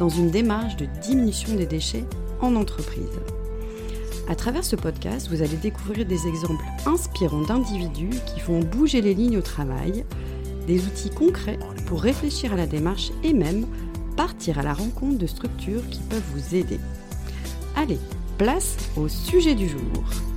dans une démarche de diminution des déchets en entreprise. À travers ce podcast, vous allez découvrir des exemples inspirants d'individus qui font bouger les lignes au travail, des outils concrets pour réfléchir à la démarche et même partir à la rencontre de structures qui peuvent vous aider. Allez, place au sujet du jour.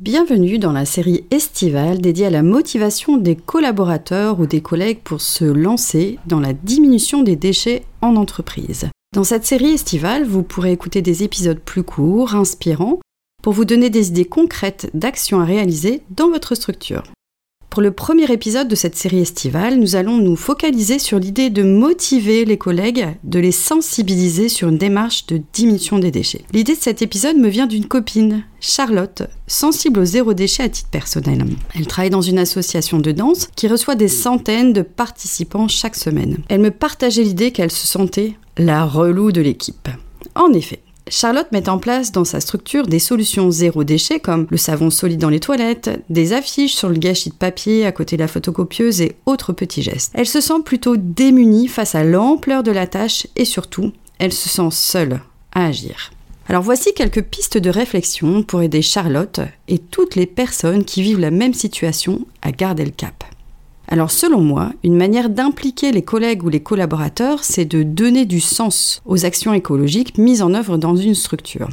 Bienvenue dans la série estivale dédiée à la motivation des collaborateurs ou des collègues pour se lancer dans la diminution des déchets en entreprise. Dans cette série estivale, vous pourrez écouter des épisodes plus courts, inspirants, pour vous donner des idées concrètes d'actions à réaliser dans votre structure. Pour le premier épisode de cette série estivale, nous allons nous focaliser sur l'idée de motiver les collègues, de les sensibiliser sur une démarche de diminution des déchets. L'idée de cet épisode me vient d'une copine, Charlotte, sensible au zéro déchet à titre personnel. Elle travaille dans une association de danse qui reçoit des centaines de participants chaque semaine. Elle me partageait l'idée qu'elle se sentait la relou de l'équipe. En effet, Charlotte met en place dans sa structure des solutions zéro déchet comme le savon solide dans les toilettes, des affiches sur le gâchis de papier à côté de la photocopieuse et autres petits gestes. Elle se sent plutôt démunie face à l'ampleur de la tâche et surtout, elle se sent seule à agir. Alors voici quelques pistes de réflexion pour aider Charlotte et toutes les personnes qui vivent la même situation à garder le cap. Alors selon moi, une manière d'impliquer les collègues ou les collaborateurs, c'est de donner du sens aux actions écologiques mises en œuvre dans une structure.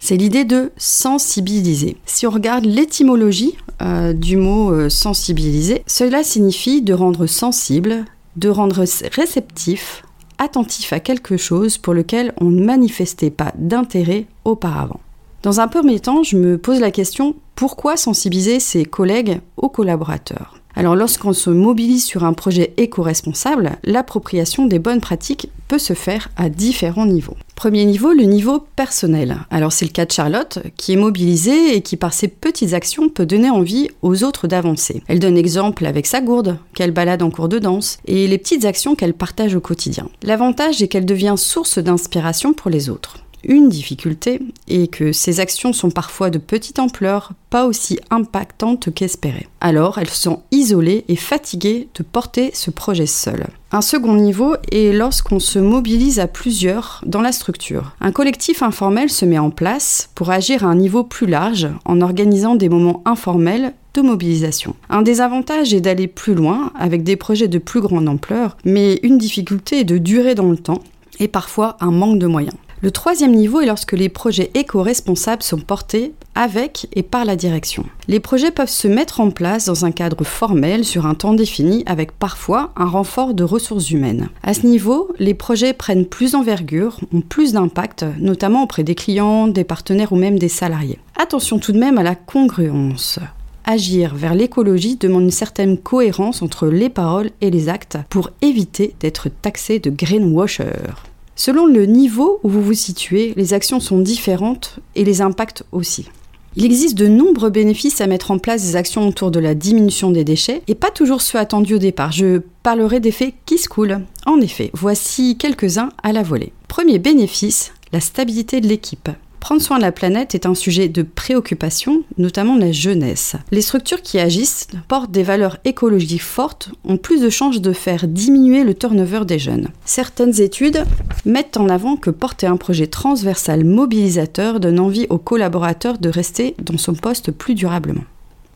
C'est l'idée de sensibiliser. Si on regarde l'étymologie euh, du mot euh, sensibiliser, cela signifie de rendre sensible, de rendre réceptif, attentif à quelque chose pour lequel on ne manifestait pas d'intérêt auparavant. Dans un premier temps, je me pose la question pourquoi sensibiliser ses collègues aux collaborateurs? Alors lorsqu'on se mobilise sur un projet éco-responsable, l'appropriation des bonnes pratiques peut se faire à différents niveaux. Premier niveau, le niveau personnel. Alors c'est le cas de Charlotte, qui est mobilisée et qui par ses petites actions peut donner envie aux autres d'avancer. Elle donne exemple avec sa gourde, qu'elle balade en cours de danse, et les petites actions qu'elle partage au quotidien. L'avantage est qu'elle devient source d'inspiration pour les autres. Une difficulté est que ces actions sont parfois de petite ampleur, pas aussi impactantes qu'espérées. Alors, elles sont isolées et fatiguées de porter ce projet seul. Un second niveau est lorsqu'on se mobilise à plusieurs dans la structure. Un collectif informel se met en place pour agir à un niveau plus large en organisant des moments informels de mobilisation. Un des avantages est d'aller plus loin avec des projets de plus grande ampleur, mais une difficulté est de durer dans le temps et parfois un manque de moyens. Le troisième niveau est lorsque les projets éco-responsables sont portés avec et par la direction. Les projets peuvent se mettre en place dans un cadre formel sur un temps défini avec parfois un renfort de ressources humaines. À ce niveau, les projets prennent plus d'envergure, ont plus d'impact, notamment auprès des clients, des partenaires ou même des salariés. Attention tout de même à la congruence. Agir vers l'écologie demande une certaine cohérence entre les paroles et les actes pour éviter d'être taxé de greenwasher. Selon le niveau où vous vous situez, les actions sont différentes et les impacts aussi. Il existe de nombreux bénéfices à mettre en place des actions autour de la diminution des déchets et pas toujours ceux attendus au départ. Je parlerai d'effets qui se coulent. En effet, voici quelques-uns à la volée. Premier bénéfice, la stabilité de l'équipe. Prendre soin de la planète est un sujet de préoccupation, notamment la jeunesse. Les structures qui agissent portent des valeurs écologiques fortes, ont plus de chances de faire diminuer le turnover des jeunes. Certaines études mettent en avant que porter un projet transversal mobilisateur donne envie aux collaborateurs de rester dans son poste plus durablement.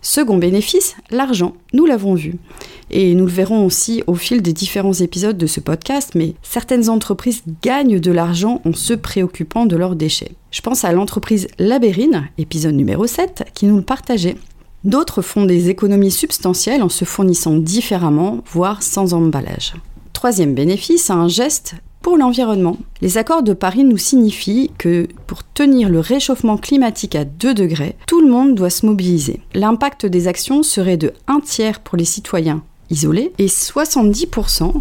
Second bénéfice, l'argent. Nous l'avons vu. Et nous le verrons aussi au fil des différents épisodes de ce podcast, mais certaines entreprises gagnent de l'argent en se préoccupant de leurs déchets. Je pense à l'entreprise Labérine, épisode numéro 7, qui nous le partageait. D'autres font des économies substantielles en se fournissant différemment, voire sans emballage. Troisième bénéfice, un geste pour l'environnement. Les accords de Paris nous signifient que pour tenir le réchauffement climatique à 2 degrés, tout le monde doit se mobiliser. L'impact des actions serait de 1 tiers pour les citoyens isolés et 70%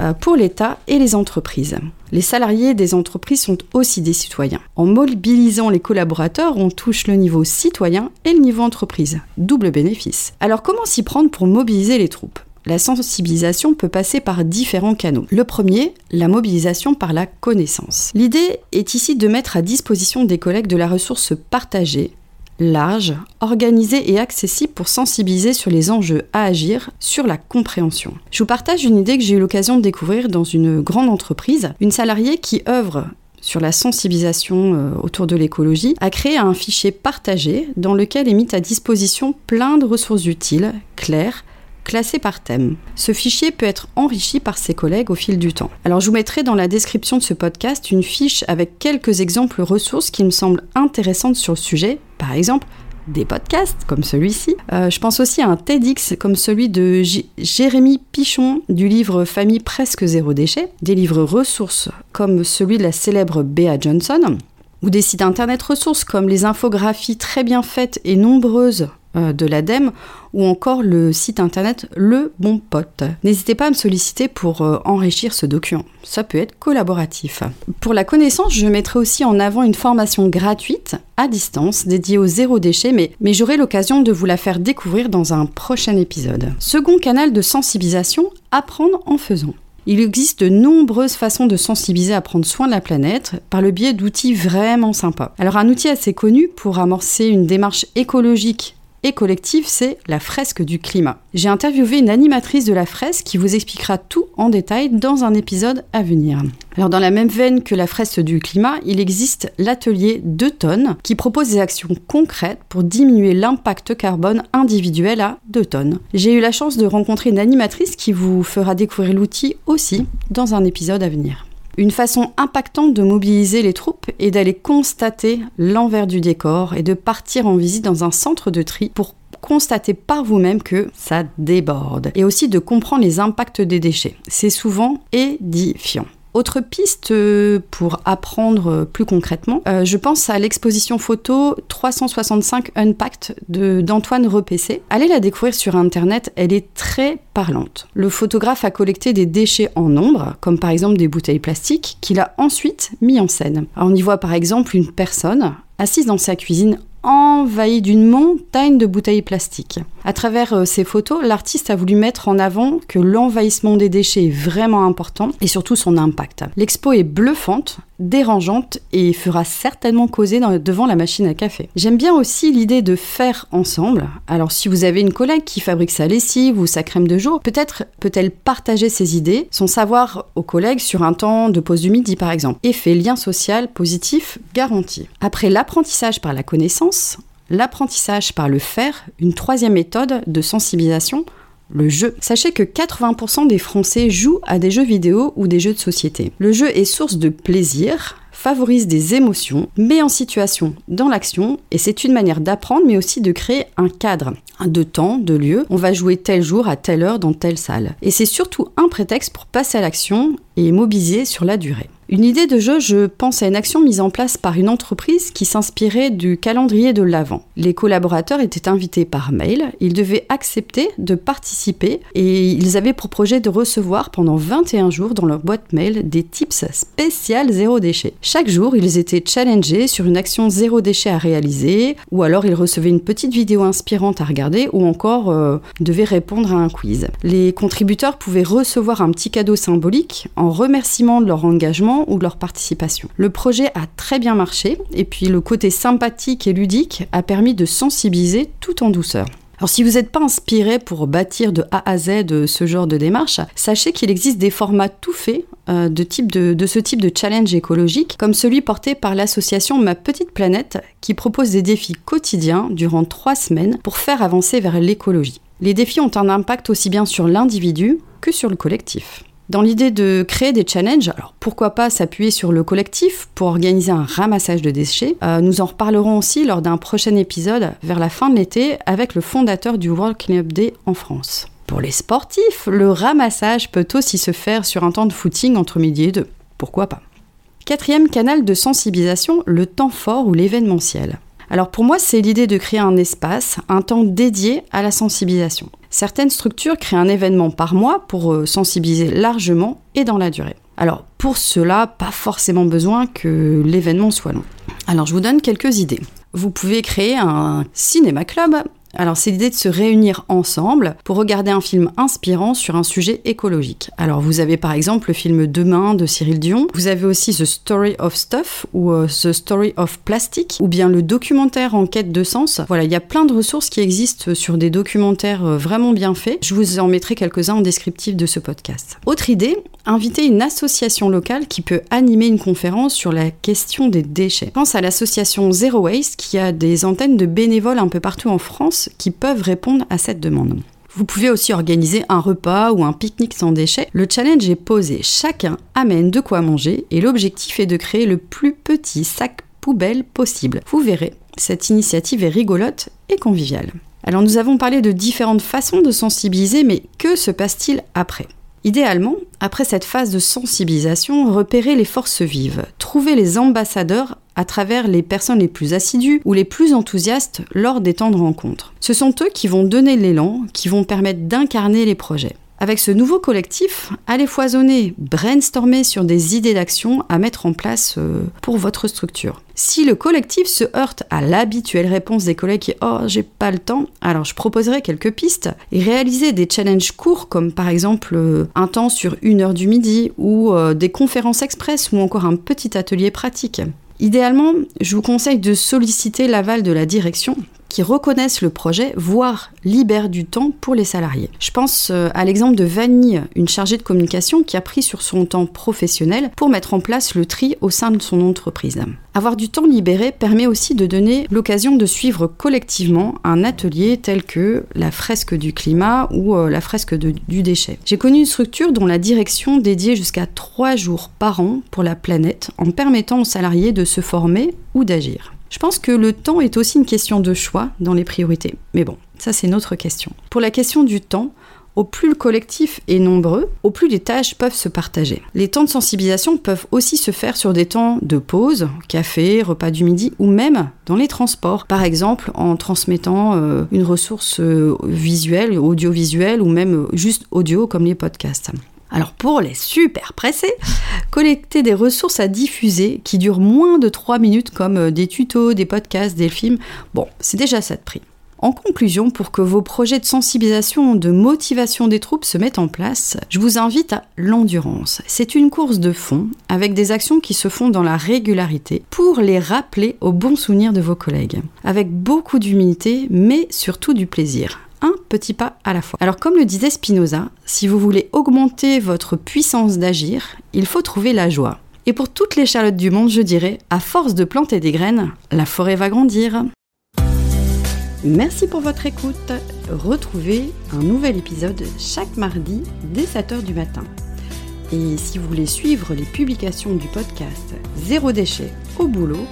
euh, pour l'État et les entreprises. Les salariés des entreprises sont aussi des citoyens. En mobilisant les collaborateurs, on touche le niveau citoyen et le niveau entreprise. Double bénéfice. Alors comment s'y prendre pour mobiliser les troupes? La sensibilisation peut passer par différents canaux. Le premier, la mobilisation par la connaissance. L'idée est ici de mettre à disposition des collègues de la ressource partagée, large, organisée et accessible pour sensibiliser sur les enjeux à agir, sur la compréhension. Je vous partage une idée que j'ai eu l'occasion de découvrir dans une grande entreprise. Une salariée qui œuvre sur la sensibilisation euh, autour de l'écologie, a créé un fichier partagé dans lequel est mis à disposition plein de ressources utiles, claires, classé par thème. Ce fichier peut être enrichi par ses collègues au fil du temps. Alors je vous mettrai dans la description de ce podcast une fiche avec quelques exemples ressources qui me semblent intéressantes sur le sujet, par exemple des podcasts comme celui-ci. Euh, je pense aussi à un TEDx comme celui de Jérémy Pichon du livre Famille presque zéro déchet, des livres ressources comme celui de la célèbre Bea Johnson, ou des sites internet ressources comme les infographies très bien faites et nombreuses de l'ADEME ou encore le site internet Le Bon Pote. N'hésitez pas à me solliciter pour euh, enrichir ce document. Ça peut être collaboratif. Pour la connaissance, je mettrai aussi en avant une formation gratuite à distance dédiée au zéro déchet, mais, mais j'aurai l'occasion de vous la faire découvrir dans un prochain épisode. Second canal de sensibilisation, apprendre en faisant. Il existe de nombreuses façons de sensibiliser à prendre soin de la planète par le biais d'outils vraiment sympas. Alors un outil assez connu pour amorcer une démarche écologique et collective, c'est la fresque du climat. J'ai interviewé une animatrice de la fresque qui vous expliquera tout en détail dans un épisode à venir. Alors dans la même veine que la fresque du climat, il existe l'atelier 2 tonnes qui propose des actions concrètes pour diminuer l'impact carbone individuel à 2 tonnes. J'ai eu la chance de rencontrer une animatrice qui vous fera découvrir l'outil aussi dans un épisode à venir. Une façon impactante de mobiliser les troupes est d'aller constater l'envers du décor et de partir en visite dans un centre de tri pour constater par vous-même que ça déborde et aussi de comprendre les impacts des déchets. C'est souvent édifiant. Autre piste euh, pour apprendre euh, plus concrètement, euh, je pense à l'exposition photo 365 Unpacked d'Antoine Repessé. Allez la découvrir sur internet, elle est très parlante. Le photographe a collecté des déchets en nombre, comme par exemple des bouteilles plastiques, qu'il a ensuite mis en scène. on y voit par exemple une personne assise dans sa cuisine envahi d'une montagne de bouteilles plastiques. À travers euh, ces photos, l'artiste a voulu mettre en avant que l'envahissement des déchets est vraiment important et surtout son impact. L'expo est bluffante, dérangeante et fera certainement causer devant la machine à café. J'aime bien aussi l'idée de faire ensemble. Alors si vous avez une collègue qui fabrique sa lessive ou sa crème de jour, peut-être peut-elle partager ses idées, son savoir aux collègues sur un temps de pause du midi par exemple. Effet lien social positif garanti. Après l'apprentissage par la connaissance, l'apprentissage par le faire, une troisième méthode de sensibilisation, le jeu. Sachez que 80% des Français jouent à des jeux vidéo ou des jeux de société. Le jeu est source de plaisir, favorise des émotions, met en situation dans l'action et c'est une manière d'apprendre mais aussi de créer un cadre de temps, de lieu. On va jouer tel jour à telle heure dans telle salle. Et c'est surtout un prétexte pour passer à l'action et mobiliser sur la durée. Une idée de jeu, je pense à une action mise en place par une entreprise qui s'inspirait du calendrier de l'Avent. Les collaborateurs étaient invités par mail, ils devaient accepter de participer et ils avaient pour projet de recevoir pendant 21 jours dans leur boîte mail des tips spéciales zéro déchet. Chaque jour, ils étaient challengés sur une action zéro déchet à réaliser ou alors ils recevaient une petite vidéo inspirante à regarder ou encore euh, devaient répondre à un quiz. Les contributeurs pouvaient recevoir un petit cadeau symbolique en remerciement de leur engagement ou de leur participation. Le projet a très bien marché et puis le côté sympathique et ludique a permis de sensibiliser tout en douceur. Alors si vous n'êtes pas inspiré pour bâtir de A à Z de ce genre de démarche, sachez qu'il existe des formats tout faits euh, de, de, ce type de challenge écologique, comme celui porté par l'association Ma Petite Planète, qui propose des défis quotidiens durant trois semaines pour faire avancer vers l'écologie. Les défis ont un impact aussi bien sur l'individu que sur le collectif. Dans l'idée de créer des challenges, alors pourquoi pas s'appuyer sur le collectif pour organiser un ramassage de déchets euh, Nous en reparlerons aussi lors d'un prochain épisode vers la fin de l'été avec le fondateur du World Cleanup Day en France. Pour les sportifs, le ramassage peut aussi se faire sur un temps de footing entre midi et deux. Pourquoi pas? Quatrième canal de sensibilisation, le temps fort ou l'événementiel. Alors pour moi, c'est l'idée de créer un espace, un temps dédié à la sensibilisation. Certaines structures créent un événement par mois pour euh, sensibiliser largement et dans la durée. Alors pour cela, pas forcément besoin que l'événement soit long. Alors je vous donne quelques idées. Vous pouvez créer un cinéma club alors c'est l'idée de se réunir ensemble pour regarder un film inspirant sur un sujet écologique. Alors vous avez par exemple le film Demain de Cyril Dion, vous avez aussi The Story of Stuff ou euh, The Story of Plastic ou bien le documentaire En quête de sens. Voilà, il y a plein de ressources qui existent sur des documentaires euh, vraiment bien faits. Je vous en mettrai quelques-uns en descriptif de ce podcast. Autre idée, inviter une association locale qui peut animer une conférence sur la question des déchets. Pense à l'association Zero Waste qui a des antennes de bénévoles un peu partout en France qui peuvent répondre à cette demande. Vous pouvez aussi organiser un repas ou un pique-nique sans déchets. Le challenge est posé, chacun amène de quoi manger et l'objectif est de créer le plus petit sac poubelle possible. Vous verrez, cette initiative est rigolote et conviviale. Alors nous avons parlé de différentes façons de sensibiliser, mais que se passe-t-il après? Idéalement, après cette phase de sensibilisation, repérer les forces vives, trouver les ambassadeurs à travers les personnes les plus assidues ou les plus enthousiastes lors des temps de rencontre. Ce sont eux qui vont donner l'élan, qui vont permettre d'incarner les projets. Avec ce nouveau collectif, allez foisonner, brainstormer sur des idées d'action à mettre en place euh, pour votre structure. Si le collectif se heurte à l'habituelle réponse des collègues qui Oh, j'ai pas le temps, alors je proposerai quelques pistes et réaliser des challenges courts comme par exemple euh, un temps sur une heure du midi ou euh, des conférences express ou encore un petit atelier pratique. Idéalement, je vous conseille de solliciter l'aval de la direction qui reconnaissent le projet, voire libèrent du temps pour les salariés. Je pense euh, à l'exemple de Vanille, une chargée de communication qui a pris sur son temps professionnel pour mettre en place le tri au sein de son entreprise. Avoir du temps libéré permet aussi de donner l'occasion de suivre collectivement un atelier tel que la fresque du climat ou euh, la fresque du déchet. J'ai connu une structure dont la direction dédiait jusqu'à trois jours par an pour la planète en permettant aux salariés de se former ou d'agir. Je pense que le temps est aussi une question de choix dans les priorités. Mais bon, ça c'est notre question. Pour la question du temps, au plus le collectif est nombreux, au plus les tâches peuvent se partager. Les temps de sensibilisation peuvent aussi se faire sur des temps de pause, café, repas du midi, ou même dans les transports. Par exemple, en transmettant euh, une ressource euh, visuelle, audiovisuelle, ou même euh, juste audio comme les podcasts. Alors pour les super pressés, collecter des ressources à diffuser qui durent moins de 3 minutes comme euh, des tutos, des podcasts, des films, bon, c'est déjà ça de prix. En conclusion, pour que vos projets de sensibilisation, de motivation des troupes se mettent en place, je vous invite à l'endurance. C'est une course de fond avec des actions qui se font dans la régularité pour les rappeler aux bons souvenirs de vos collègues. Avec beaucoup d'humilité, mais surtout du plaisir un petit pas à la fois. Alors comme le disait Spinoza, si vous voulez augmenter votre puissance d'agir, il faut trouver la joie. Et pour toutes les charlottes du monde, je dirais, à force de planter des graines, la forêt va grandir. Merci pour votre écoute. Retrouvez un nouvel épisode chaque mardi dès 7h du matin. Et si vous voulez suivre les publications du podcast Zéro déchet au boulot,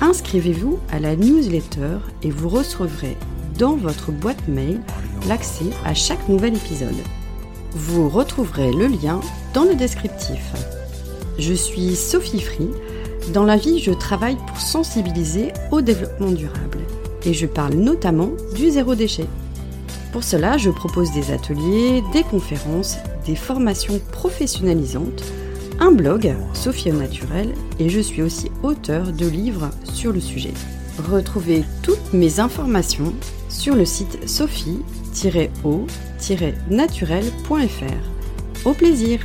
inscrivez-vous à la newsletter et vous recevrez dans votre boîte mail l'accès à chaque nouvel épisode. Vous retrouverez le lien dans le descriptif. Je suis Sophie Free. Dans la vie, je travaille pour sensibiliser au développement durable et je parle notamment du zéro déchet. Pour cela, je propose des ateliers, des conférences, des formations professionnalisantes, un blog, Sophie au naturel, et je suis aussi auteur de livres sur le sujet. Retrouvez toutes mes informations sur le site sophie-o-naturel.fr. Au plaisir